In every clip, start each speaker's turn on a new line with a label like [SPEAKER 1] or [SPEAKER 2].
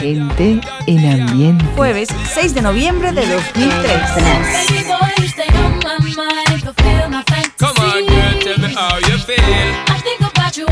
[SPEAKER 1] gente en ambiente.
[SPEAKER 2] Jueves 6 de noviembre de 2003.
[SPEAKER 3] Come on, girl, tell me how you feel. I think about you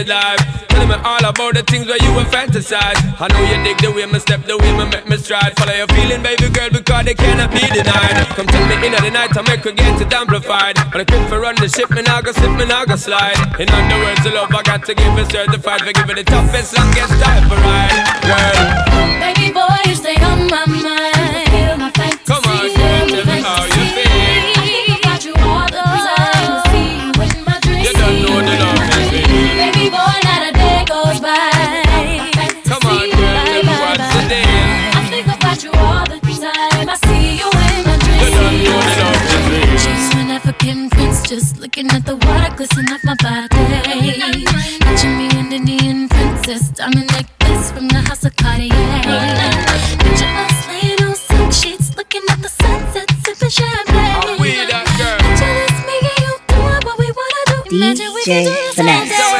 [SPEAKER 3] really life. Telling me all about the things where you were fantasize. I know you dig the way me step, the way me make me stride. Follow your feeling, baby girl, because they cannot be denied. Come tell me in the night, I make her get it amplified. When I quit for run the ship, me now go slip, me now go slide. In other words, the love I got to give is certified for giving the toughest, longest time for ride, girl. Baby boy, you stay on my mind. Just looking at the water glisten off my body. Picture me an Indian princess, diamond necklace from the house of Cartier. Picture us laying on silk sheets, looking at the sunset, sipping champagne. Picture this, me and you doing what we wanna do. Imagine we can do this all day.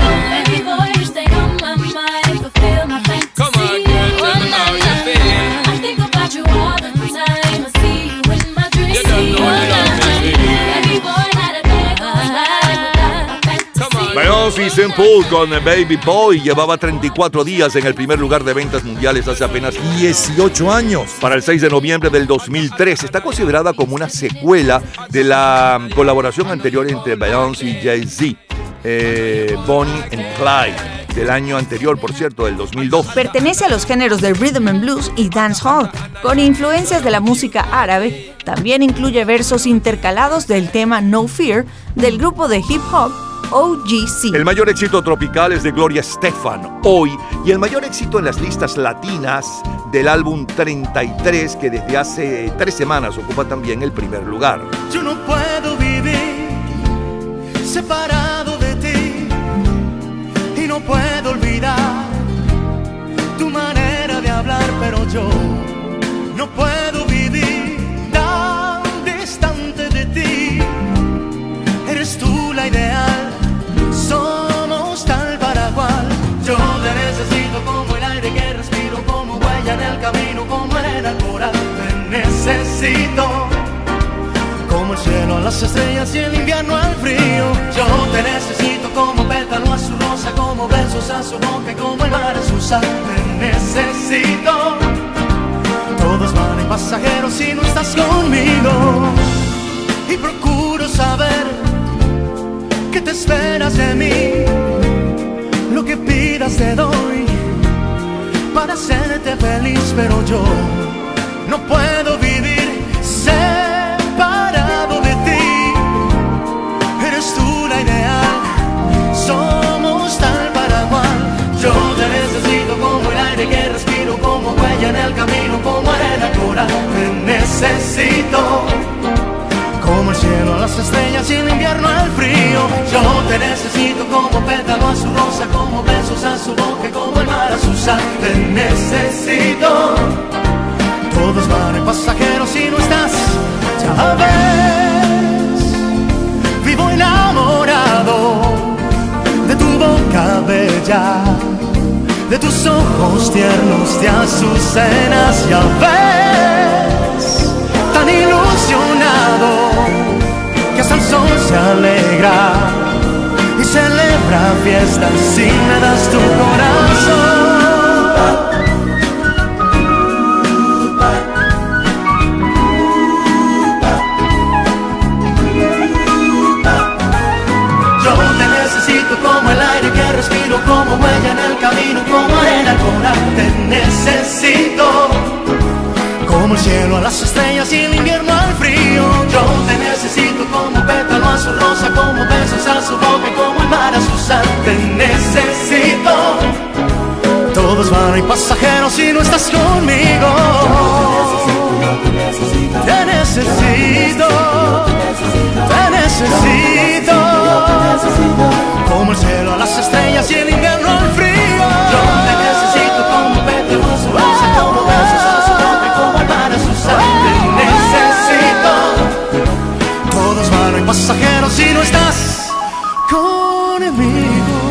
[SPEAKER 4] St. Paul con Baby Boy llevaba 34 días en el primer lugar de ventas mundiales hace apenas 18 años. Para el 6 de noviembre del 2003 está considerada como una secuela de la colaboración anterior entre Beyoncé y Jay-Z, eh, Bonnie and Clyde, del año anterior, por cierto, del 2002.
[SPEAKER 2] Pertenece a los géneros del rhythm and blues y dancehall, con influencias de la música árabe. También incluye versos intercalados del tema No Fear del grupo de hip hop OGC.
[SPEAKER 4] El mayor éxito tropical es de Gloria Estefan, hoy, y el mayor éxito en las listas latinas del álbum 33, que desde hace tres semanas ocupa también el primer lugar.
[SPEAKER 5] Yo no puedo vivir separado de ti y no puedo olvidar tu manera de hablar, pero yo no puedo necesito como el cielo a las estrellas y el invierno al frío. Yo te necesito como pétalo a su rosa, como besos a su boca, y como el mar a su sal. Te necesito. Todos van en pasajeros si no estás conmigo. Y procuro saber qué te esperas de mí. Lo que pidas te doy para hacerte feliz, pero yo no puedo en el camino como arena pura. Te necesito. Como el cielo a las estrellas y el invierno al frío. Yo te necesito como pétalo a su rosa, como besos a su boca, como el mar a su sal. Te necesito. Todos van en pasajeros si no estás. Tus ojos tiernos de azucenas, ya ves. Tan ilusionado que hasta el sol se alegra y celebra fiestas si me das tu corazón. Como huella en el camino, como arena coral. Te necesito como el cielo a las estrellas y el invierno al frío. Yo te necesito como pétalo a su rosa, como besos a su boca como el mar a su sal. Te necesito. Todos van y pasajeros si no estás conmigo. Te necesito. Te necesito. Como el cielo a las estrellas y el invierno al frío. Yo te necesito como a su rosa, como a su y como el mar a su sal. Te necesito. Todos van y pasajeros si no estás conmigo.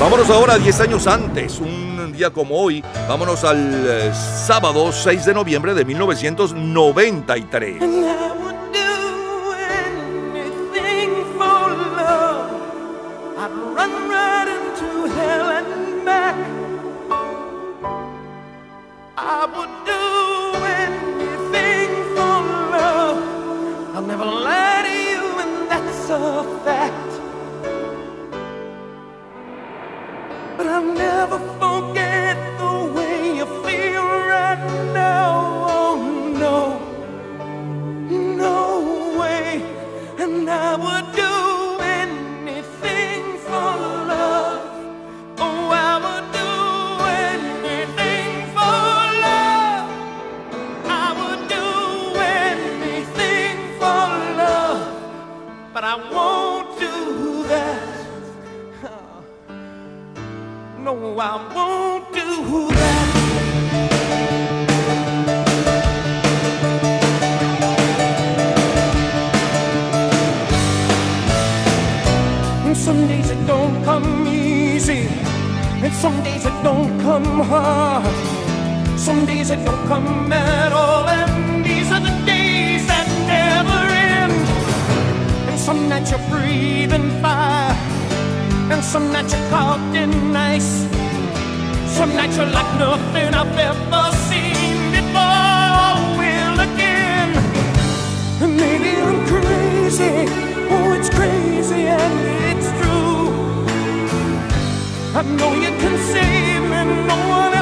[SPEAKER 4] Vámonos ahora 10 años antes, día como hoy. Vámonos al eh, sábado 6 de noviembre de 1993.
[SPEAKER 6] And I some days it don't come hard. Some days it don't come at all, and these are the days that never end. And some nights you're breathing fire, and some nights you're caught in ice. Some nights you're like nothing I've ever seen before. Will again. And maybe I'm crazy. Oh, it's crazy and it's. I know you can save me. No one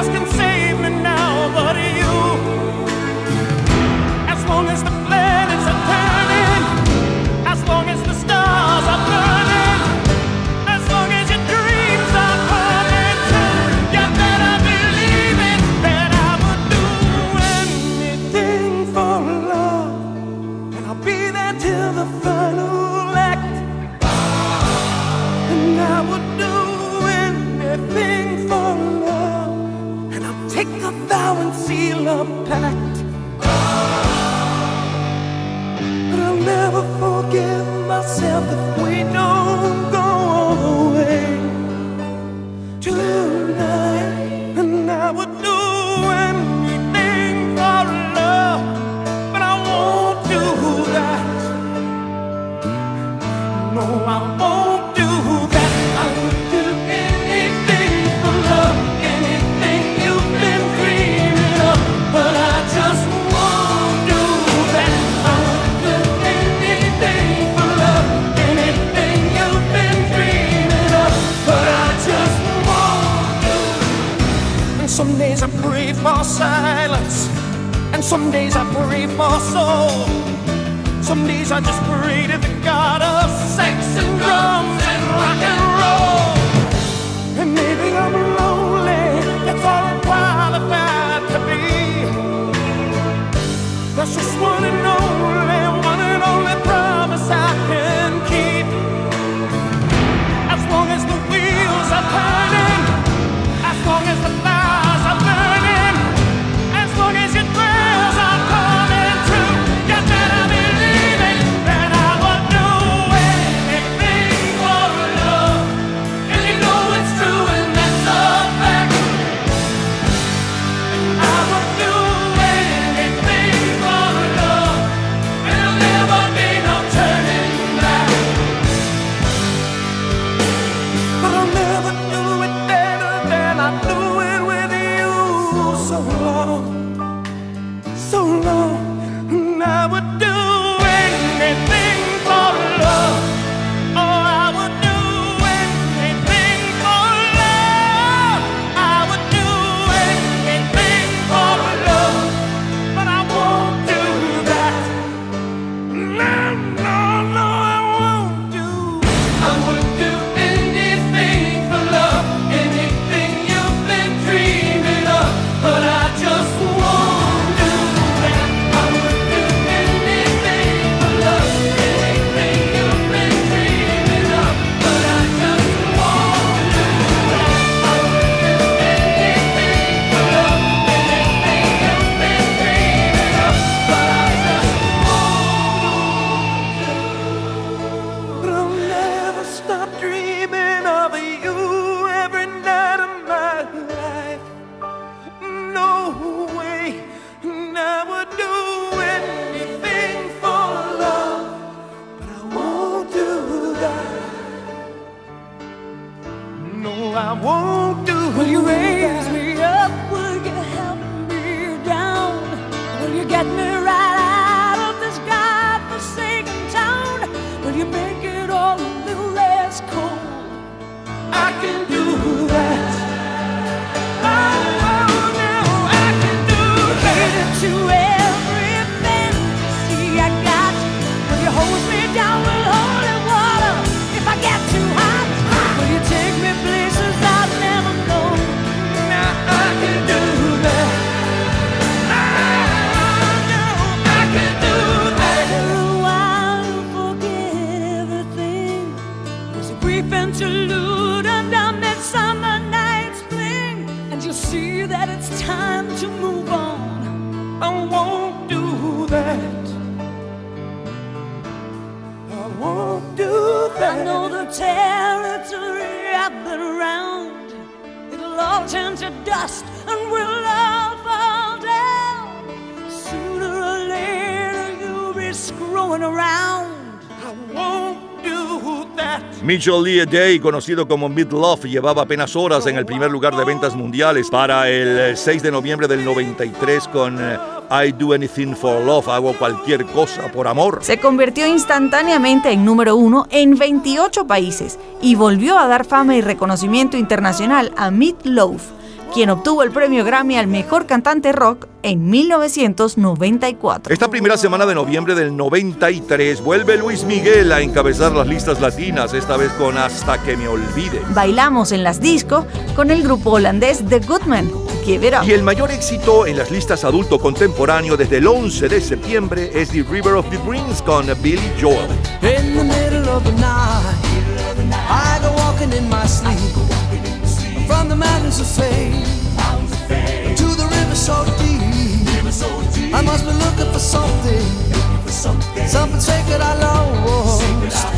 [SPEAKER 4] Lee Day, conocido como Mid Love, llevaba apenas horas en el primer lugar de ventas mundiales para el 6 de noviembre del 93 con eh, I Do Anything for Love, hago cualquier cosa por amor.
[SPEAKER 2] Se convirtió instantáneamente en número uno en 28 países y volvió a dar fama y reconocimiento internacional a Meat Loaf, quien obtuvo el premio Grammy al mejor cantante rock en 1994.
[SPEAKER 4] Esta primera semana de noviembre del 93 vuelve Luis Miguel a encabezar las listas latinas, esta vez con Hasta que me olvide.
[SPEAKER 2] Bailamos en las disco con el grupo holandés The Goodman. Give It Up.
[SPEAKER 4] Y el mayor éxito en las listas adulto contemporáneo desde el 11 de septiembre es The River of the Dreams con Billy Joel.
[SPEAKER 7] In the middle of the night, the of fame to the river so deep. I must be looking for something, something sacred I lost. But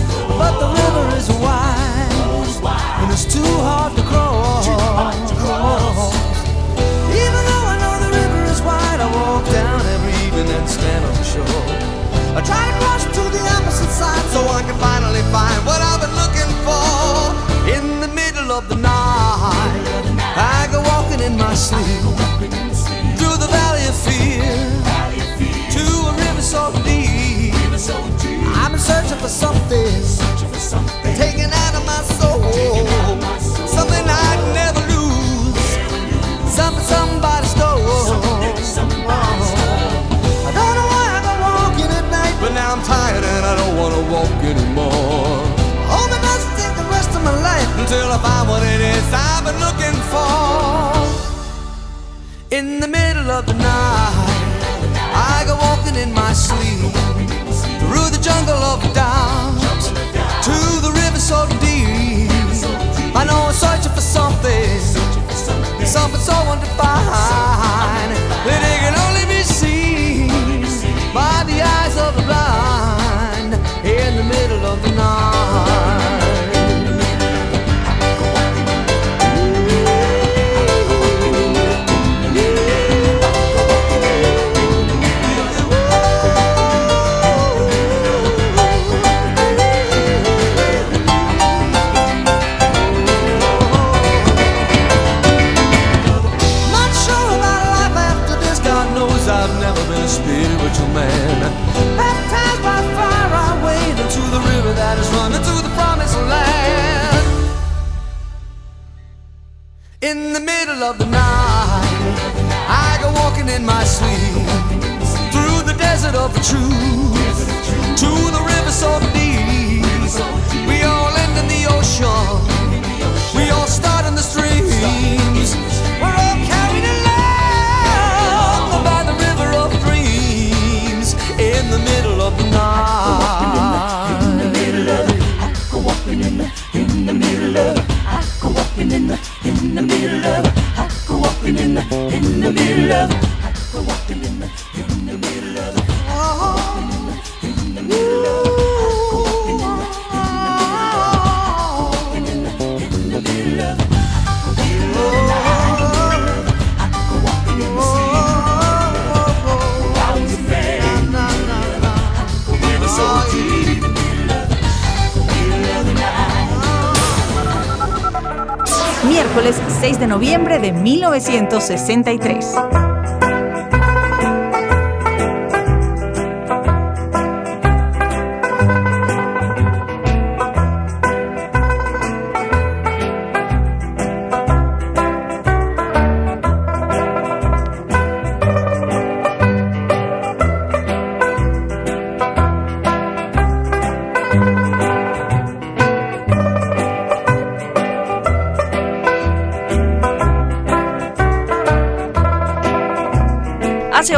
[SPEAKER 7] been looking for. In the middle of the night, I go walking in my sleep through the jungle of doubt to the river so deep. I know I'm searching for something, something so undefined that it middle of the night, I go walking in my sleep through the desert of the truth to the river so deep. We all end in the ocean. We all start in the streams. We're all carried along by the river of dreams in the middle of the night. In the middle of I go walking in the, in the middle of. I go walking in the, in the middle of a walking in the in the middle of a walking in the in the middle of walking in the in the middle of Oh, yeah.
[SPEAKER 2] Miércoles 6 de noviembre de 1963.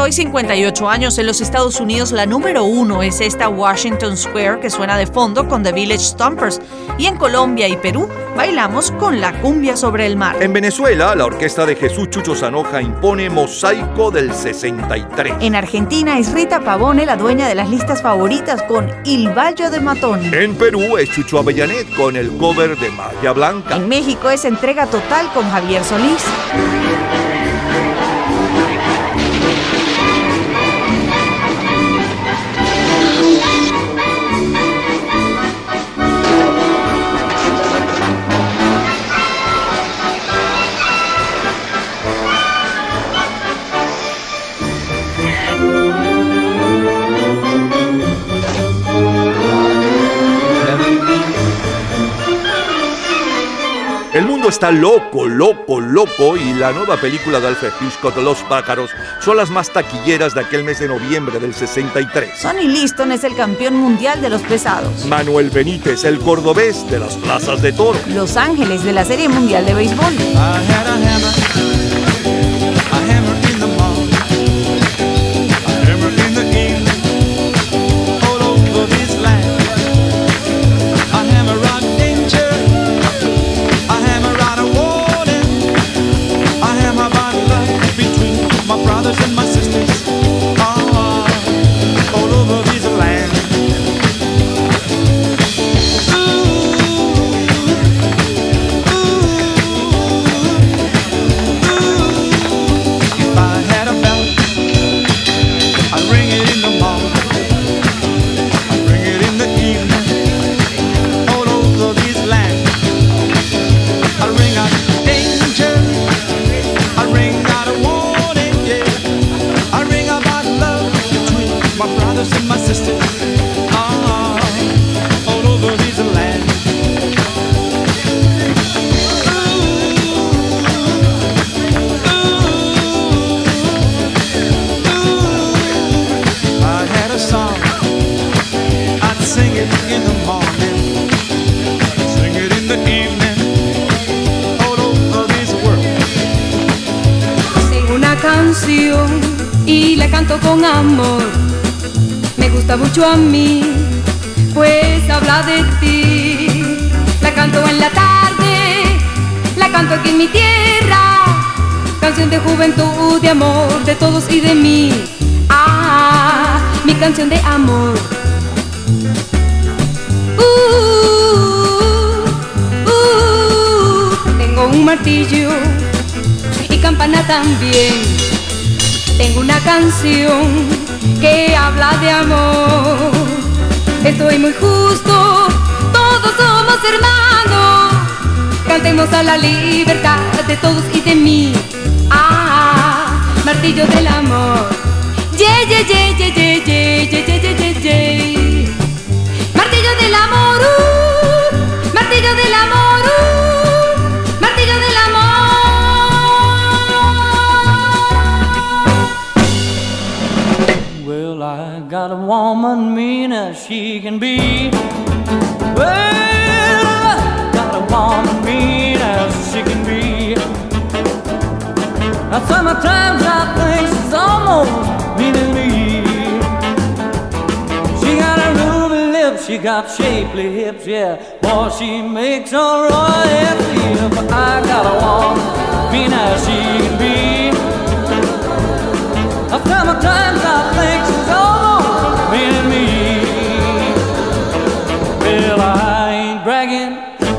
[SPEAKER 2] Hoy 58 años en los Estados Unidos la número uno es esta Washington Square que suena de fondo con The Village Stompers y en Colombia y Perú bailamos con la cumbia sobre el mar.
[SPEAKER 4] En Venezuela, la orquesta de Jesús Chucho Zanoja impone Mosaico del 63.
[SPEAKER 2] En Argentina es Rita Pavone la dueña de las listas favoritas con Il Valle de Matón.
[SPEAKER 4] En Perú es Chucho Avellanet con el cover de Magia Blanca.
[SPEAKER 2] En México es entrega total con Javier Solís.
[SPEAKER 4] Mundo está loco, loco, loco y la nueva película de Alfred Hitchcock, Los pájaros, son las más taquilleras de aquel mes de noviembre del 63.
[SPEAKER 2] Sonny Liston es el campeón mundial de los pesados.
[SPEAKER 4] Manuel Benítez, el cordobés de las plazas de toro.
[SPEAKER 2] Los Ángeles de la Serie Mundial de Béisbol.
[SPEAKER 8] I had a hammer, a a
[SPEAKER 9] mí, pues habla de ti. La canto en la tarde, la canto aquí en mi tierra. Canción de juventud, de amor, de todos y de mí. Ah, mi canción de amor. Uh, uh, tengo un martillo y campana también. Tengo una canción que habla de amor. Estoy muy justo, todos somos hermanos. Cantemos a la libertad de todos y de mí. Ah, martillo del amor. Yeah, yeah, yeah, yeah, yeah, yeah, yeah, yeah, yeah, yeah. Martillo del amor, uh, martillo del amor,
[SPEAKER 10] got a woman mean as she can be. Well, I got a woman mean as she can be. Now sometimes I think she's almost mean to me. She got a ruby lips, she got shapely hips, yeah. Boy, she makes a royal feel. But I got a woman mean as she can be. Now sometimes I think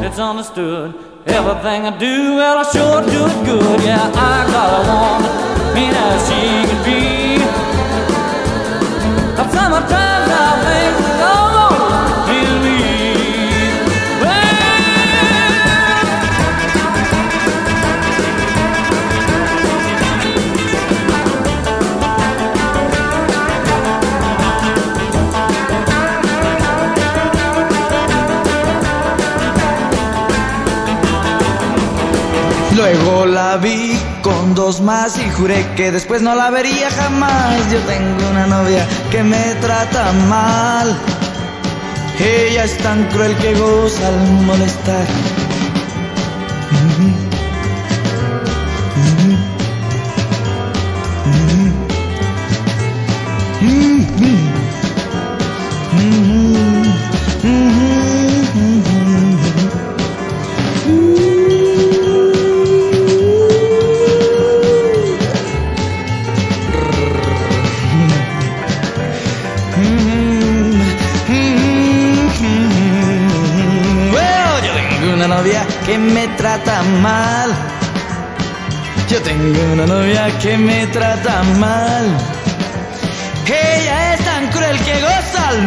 [SPEAKER 10] it's understood. Everything I do, well, I sure do it good. Yeah, I got a woman, mean as she can be. Sometimes I think she's
[SPEAKER 11] Luego la vi con dos más y juré que después no la vería jamás. Yo tengo una novia que me trata mal. Ella es tan cruel que goza al molestar.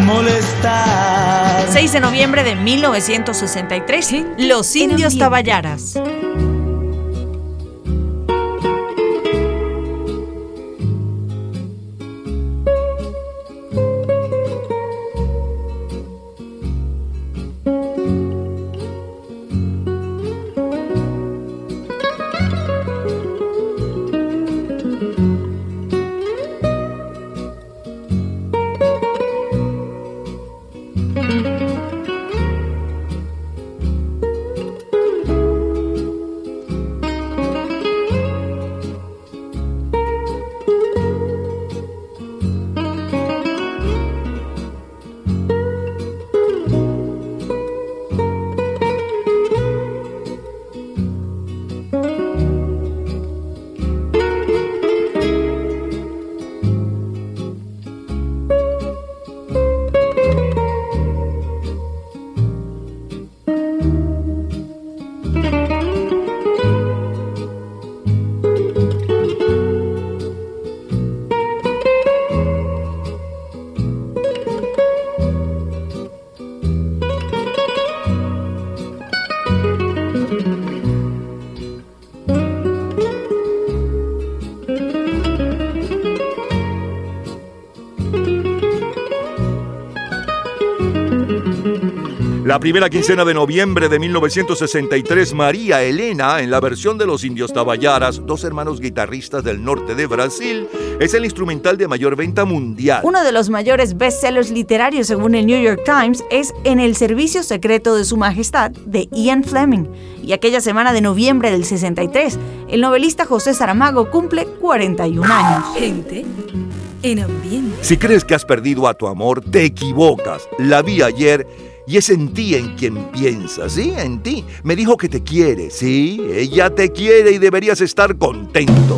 [SPEAKER 11] Molestar.
[SPEAKER 2] 6 de noviembre de 1963, Los Indios Taballaras.
[SPEAKER 12] Primera quincena de noviembre de 1963, María Elena, en la versión de los Indios Taballaras, dos hermanos guitarristas del norte de Brasil, es el instrumental de mayor venta mundial.
[SPEAKER 2] Uno de los mayores bestsellers literarios según el New York Times es En el servicio secreto de su majestad de Ian Fleming. Y aquella semana de noviembre del 63, el novelista José Saramago cumple 41 años.
[SPEAKER 4] Gente en ambiente.
[SPEAKER 12] Si crees que has perdido a tu amor, te equivocas. La vi ayer y es en ti en quien piensa, ¿sí? En ti. Me dijo que te quiere, ¿sí? Ella te quiere y deberías estar contento.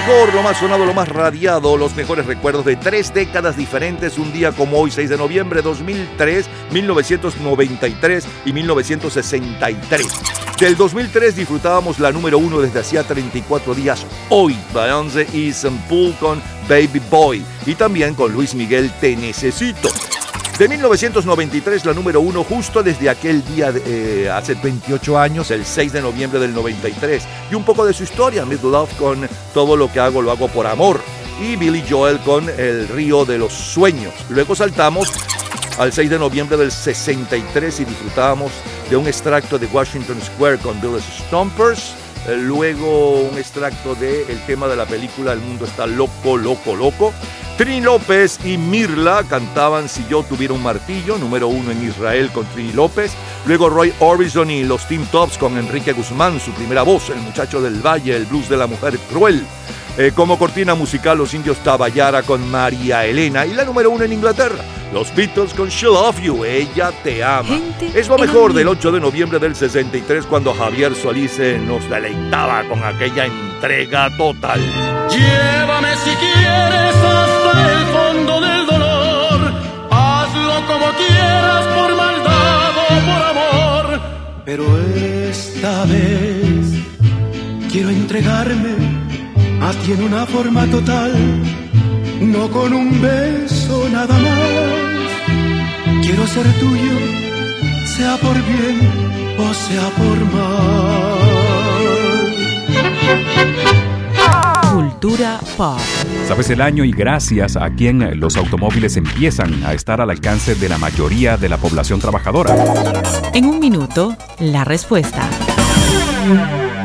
[SPEAKER 4] Mejor, lo más sonado, lo más radiado, los mejores recuerdos de tres décadas diferentes, un día como hoy, 6 de noviembre 2003, 1993 y 1963. Del 2003 disfrutábamos la número uno desde hacía 34 días, hoy, Beyoncé y Paul con Baby Boy, y también con Luis Miguel Te Necesito. De 1993, la número uno, justo desde aquel día, eh, hace 28 años, el 6 de noviembre del 93. Y un poco de su historia, Mid Love con Todo lo que hago lo hago por amor. Y Billy Joel con El río de los sueños. Luego saltamos al 6 de noviembre del 63 y disfrutábamos de un extracto de Washington Square con Billy Stompers. Eh, Luego un extracto del el tema de la película El mundo está loco, loco, loco. Trini López y Mirla cantaban Si yo tuviera un martillo, número uno en Israel con Trini López. Luego Roy Orbison y los Team Tops con Enrique Guzmán, su primera voz, el muchacho del valle, el blues de la mujer cruel. Eh, como cortina musical, los indios Tabayara con María Elena. Y la número uno en Inglaterra, los Beatles con She Love You, Ella Te Ama.
[SPEAKER 13] Gente
[SPEAKER 4] es lo mejor del
[SPEAKER 13] ambiente.
[SPEAKER 4] 8 de noviembre del 63 cuando Javier Solís nos deleitaba con aquella entrega total.
[SPEAKER 6] Llévame si quieres Pero esta vez quiero entregarme a ti en una forma total. No con un beso nada más. Quiero ser tuyo, sea por bien o sea por mal.
[SPEAKER 13] Cultura pop.
[SPEAKER 14] Sabes el año y gracias a quien los automóviles empiezan a estar al alcance de la mayoría de la población trabajadora.
[SPEAKER 13] En un minuto, la respuesta.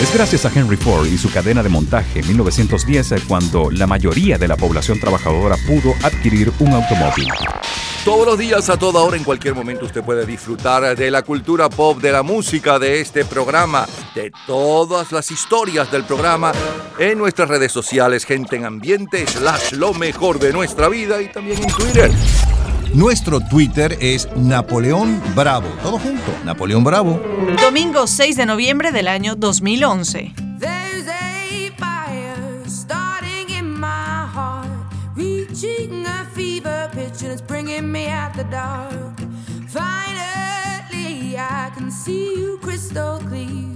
[SPEAKER 14] Es gracias a Henry Ford y su cadena de montaje en 1910 cuando la mayoría de la población trabajadora pudo adquirir un automóvil.
[SPEAKER 4] Todos los días, a toda hora, en cualquier momento, usted puede disfrutar de la cultura pop, de la música, de este programa, de todas las historias del programa en nuestras redes sociales, gente en ambiente, slash lo mejor de nuestra vida y también en Twitter.
[SPEAKER 15] Nuestro Twitter es Napoleón Bravo. Todo junto, Napoleón Bravo.
[SPEAKER 2] Domingo 6 de noviembre del año 2011.
[SPEAKER 16] There's a fire starting in my heart, reaching a fever pitch, and it's bringing me out the dark. Finally, I can see you crystal clear.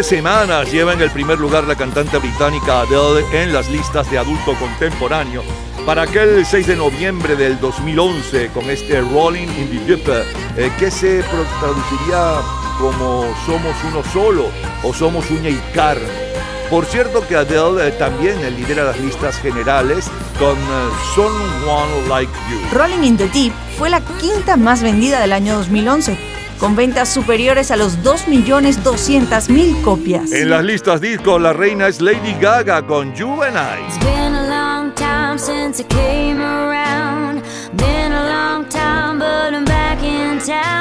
[SPEAKER 4] 13 semanas lleva en el primer lugar la cantante británica Adele en las listas de adulto contemporáneo para aquel 6 de noviembre del 2011 con este Rolling in the Deep eh, que se traduciría como Somos uno solo o Somos uña y carne. Por cierto que Adele eh, también eh, lidera las listas generales con Someone Like You.
[SPEAKER 2] Rolling in the Deep fue la quinta más vendida del año 2011 con ventas superiores a los 2.200.000 copias.
[SPEAKER 4] En las listas disco, la reina es Lady Gaga con You and I.
[SPEAKER 17] It's been a long time since I came around. Been a long time, but I'm back in town.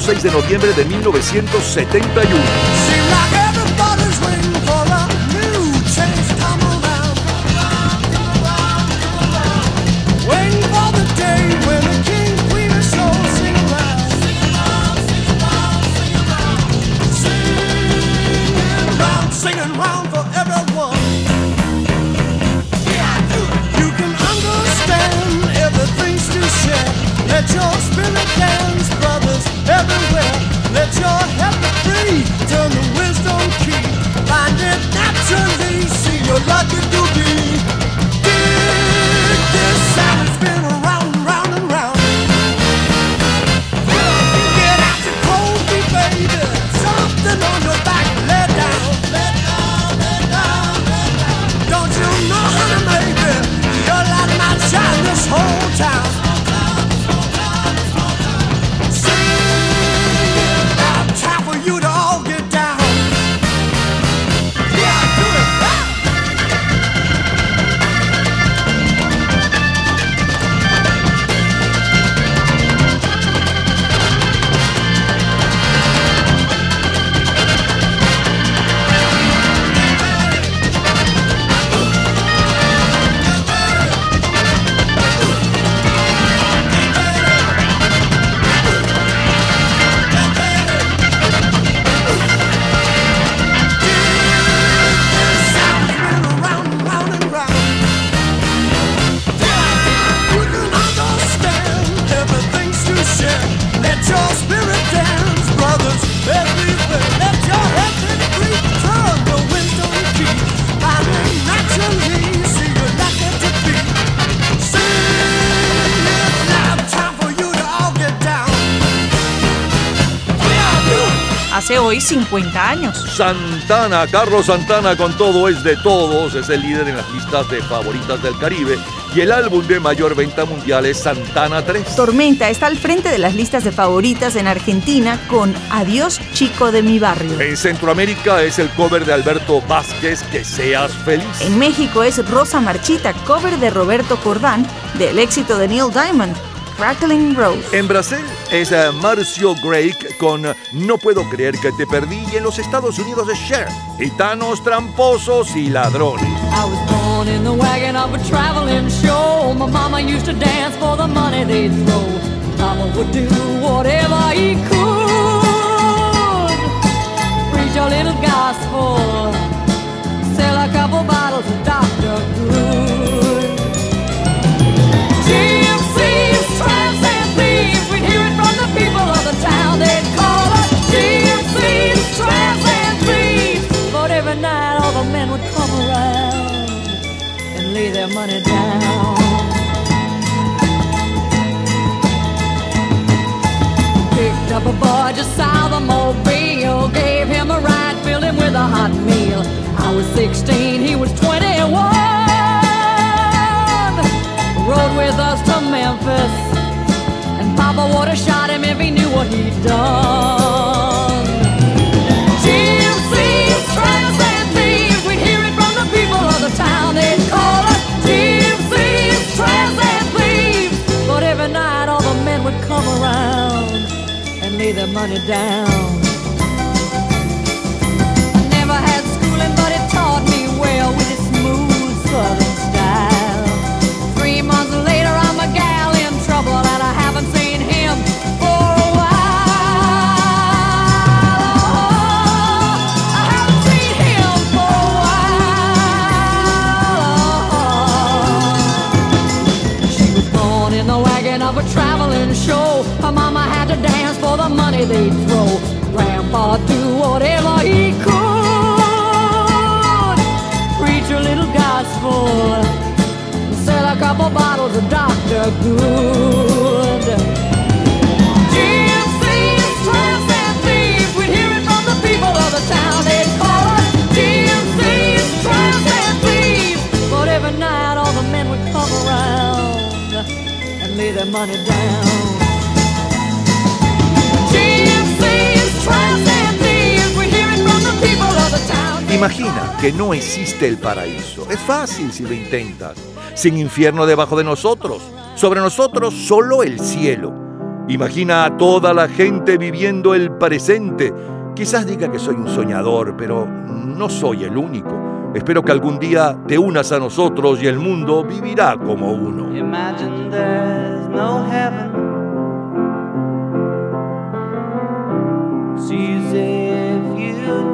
[SPEAKER 18] 6 de noviembre de 1971.
[SPEAKER 2] Hace hoy 50 años.
[SPEAKER 18] Santana, Carlos Santana con todo es de todos, es el líder en las listas de favoritas del Caribe y el álbum de mayor venta mundial es Santana 3.
[SPEAKER 2] Tormenta está al frente de las listas de favoritas en Argentina con Adiós chico de mi barrio.
[SPEAKER 18] En Centroamérica es el cover de Alberto Vázquez, Que seas feliz.
[SPEAKER 2] En México es Rosa Marchita, cover de Roberto Cordán del éxito de Neil Diamond, Crackling Rose.
[SPEAKER 18] En Brasil es eh, Marcio Grake con No puedo creer que te perdí y en los Estados Unidos es Cher, Gitanos, Tramposos y Ladrones.
[SPEAKER 19] I was born in the wagon of a traveling show. My mama used to dance for the money they'd throw. Mama would do whatever he could. Preach a little gospel. Sell a couple bottles of Dr. Good. Their money down. Picked up a boy just south of Mobile, gave him a ride, filled him with a hot meal. I was 16, he was 21. Rode with us to Memphis, and Papa would have shot him if he knew what he'd done. Lay their money down. I never had schooling, but it taught me well with its smooth southern style. Three months later, I'm a gal in trouble, and I haven't seen him for a while. I haven't seen him for a while. She was born in the wagon of a traveling show. To dance for the money they'd throw. Grandpa do whatever he could. Preach a little gospel. Sell a couple bottles of Dr. Good. We'd hear it from the people of the town. They'd call us. But every night all the men would come around and lay their money down.
[SPEAKER 18] Imagina que no existe el paraíso. Es fácil si lo intentas. Sin infierno debajo de nosotros. Sobre nosotros solo el cielo.
[SPEAKER 4] Imagina a toda la gente viviendo el presente. Quizás diga que soy un soñador, pero no soy el único. Espero que algún día te unas a nosotros y el mundo vivirá como uno.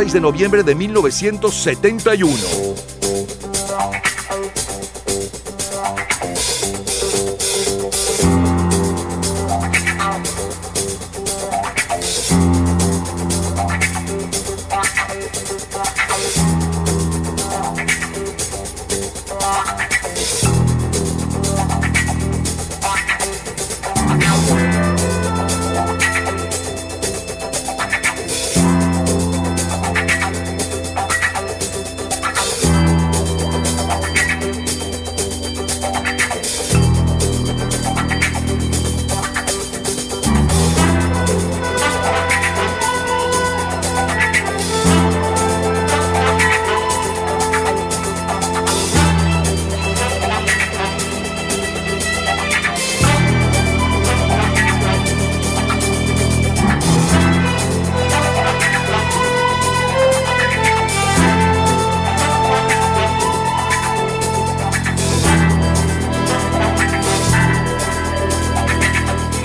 [SPEAKER 4] 6 de noviembre de 1971.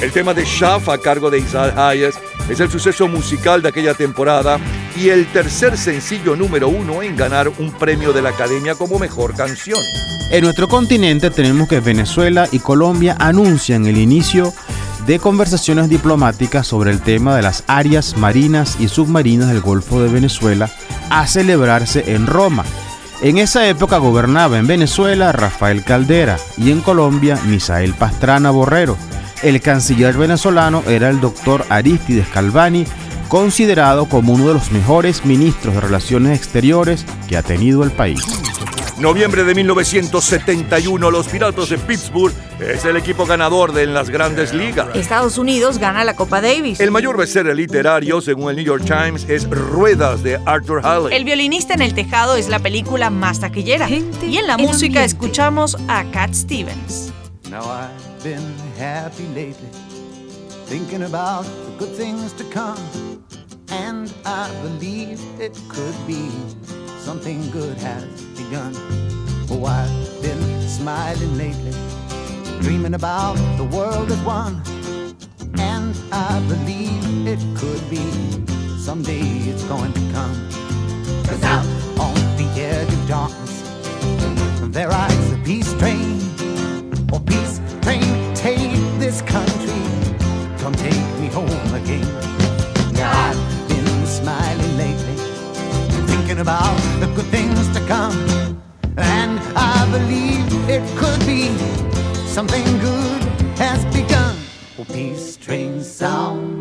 [SPEAKER 4] El tema de Shaft a cargo de Isaac Hayes es el suceso musical de aquella temporada y el tercer sencillo número uno en ganar un premio de la Academia como mejor canción.
[SPEAKER 20] En nuestro continente tenemos que Venezuela y Colombia anuncian el inicio de conversaciones diplomáticas sobre el tema de las áreas marinas y submarinas del Golfo de Venezuela a celebrarse en Roma. En esa época gobernaba en Venezuela Rafael Caldera y en Colombia Misael Pastrana Borrero. El canciller venezolano era el doctor Aristides Calvani, considerado como uno de los mejores ministros de Relaciones Exteriores que ha tenido el país.
[SPEAKER 4] Noviembre de 1971, los Piratas de Pittsburgh es el equipo ganador de en las grandes ligas.
[SPEAKER 2] Estados Unidos gana la Copa Davis.
[SPEAKER 4] El mayor bestseller literario, según el New York Times, es Ruedas de Arthur Halley.
[SPEAKER 2] El violinista en el tejado es la película más taquillera. y en la música escuchamos a Cat Stevens.
[SPEAKER 21] Now I've been happy lately, thinking about the good things to come. And I believe it could be something good has begun. Oh, I've been smiling lately, dreaming about the world as one. And I believe it could be someday it's going to come. Cause out on the edge of darkness, there rides a peace train. Oh, peace train, this country. Come take me home again. Now I've been smiling lately, thinking about the good things to come. And I believe it could be something good has begun. Oh, peace train sounding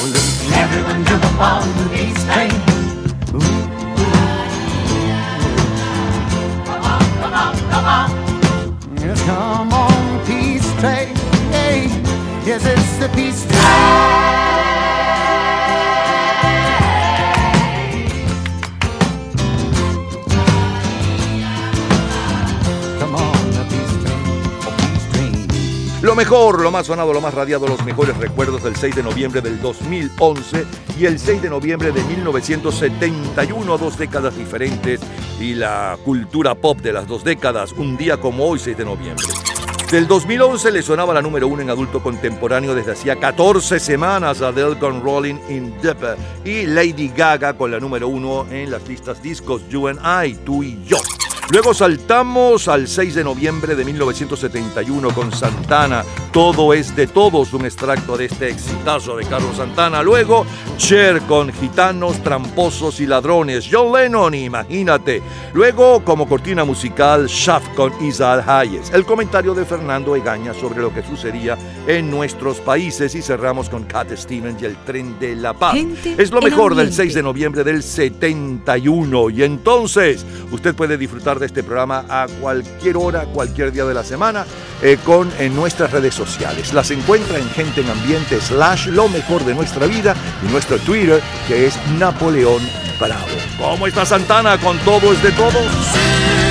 [SPEAKER 21] roller. Everyone jump up on the peace train. Ooh. Come on, come on, come on. Yes, come on, peace train. Hey, yes, it's the peace train.
[SPEAKER 4] Lo mejor, lo más sonado, lo más radiado, los mejores recuerdos del 6 de noviembre del 2011 y el 6 de noviembre de 1971, dos décadas diferentes y la cultura pop de las dos décadas, un día como hoy, 6 de noviembre. Del 2011 le sonaba la número uno en adulto contemporáneo desde hacía 14 semanas Adele con Rolling in Deep y Lady Gaga con la número uno en las listas discos You and I, tú y yo. Luego saltamos al 6 de noviembre de 1971 con Santana. Todo es de todos, un extracto de este exitazo de Carlos Santana. Luego Cher con Gitanos, Tramposos y Ladrones. John Lennon, imagínate. Luego, como cortina musical, Shaft con Isaac Hayes. El comentario de Fernando Egaña sobre lo que sucedía en nuestros países. Y cerramos con Cat Stevens y el tren de la paz.
[SPEAKER 22] Gente
[SPEAKER 4] Es lo mejor del
[SPEAKER 22] ambiente.
[SPEAKER 4] 6 de noviembre del 71. Y entonces, usted puede disfrutar de este programa a cualquier hora, cualquier día de la semana, eh, con en nuestras redes sociales. Las encuentra en Gente en Ambiente slash lo mejor de nuestra vida y nuestro Twitter, que es Napoleón Bravo. ¿Cómo está Santana con todo es de todos?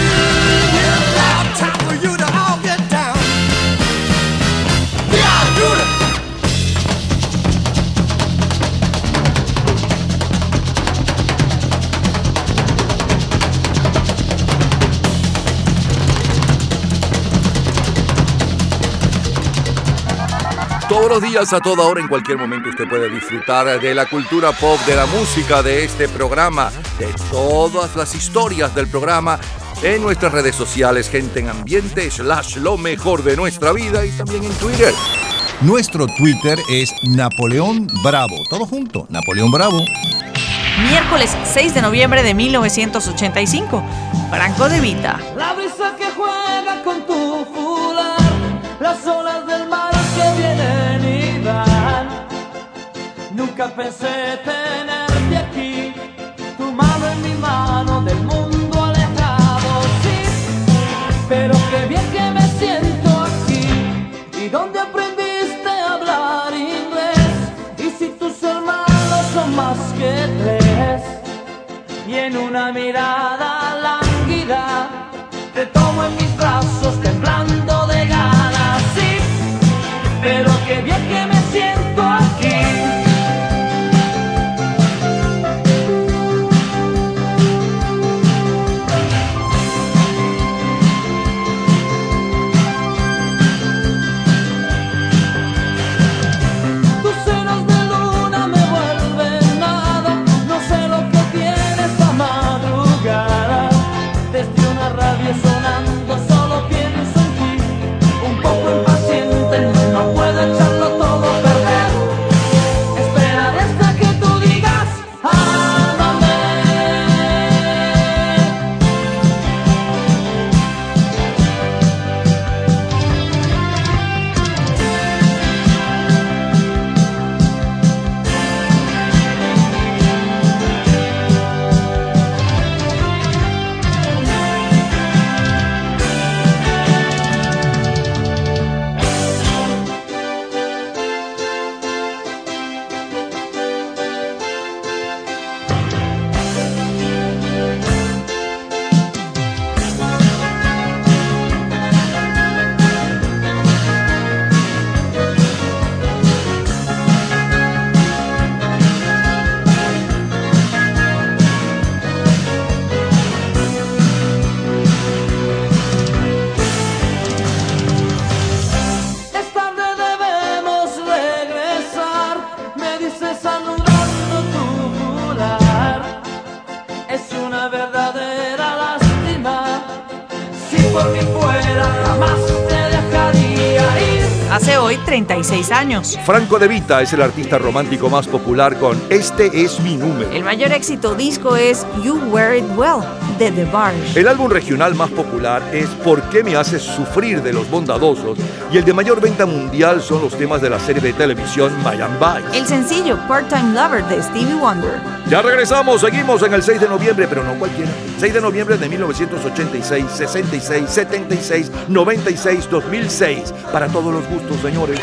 [SPEAKER 4] Los días, a toda hora, en cualquier momento, usted puede disfrutar de la cultura pop, de la música, de este programa, de todas las historias del programa en nuestras redes sociales, gente en ambiente, slash lo mejor de nuestra vida y también en Twitter.
[SPEAKER 23] Nuestro Twitter es Napoleón Bravo. Todo junto, Napoleón Bravo.
[SPEAKER 2] Miércoles 6 de noviembre de 1985. Franco de Vita.
[SPEAKER 10] Pensé tenerte aquí, tu mano en mi mano del mundo alejado, sí. Pero qué bien que me siento aquí. ¿Y dónde aprendiste a hablar inglés? Y si tus hermanos son más que tres, y en una mirada lánguida te tomo en mis brazos
[SPEAKER 2] 36 años.
[SPEAKER 4] Franco De Vita es el artista romántico más popular con Este es mi número.
[SPEAKER 2] El mayor éxito disco es You Wear It Well de The Barge.
[SPEAKER 4] El álbum regional más popular es ¿Por qué me haces sufrir de los bondadosos? Y el de mayor venta mundial son los temas de la serie de televisión Miami Vice.
[SPEAKER 2] El sencillo Part-Time Lover de Stevie Wonder.
[SPEAKER 4] Ya regresamos, seguimos en el 6 de noviembre, pero no cualquiera. 6 de noviembre de 1986, 66, 76, 96, 2006. Para todos los gustos, señores.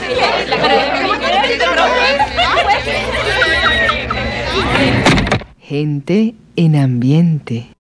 [SPEAKER 1] Gente en ambiente.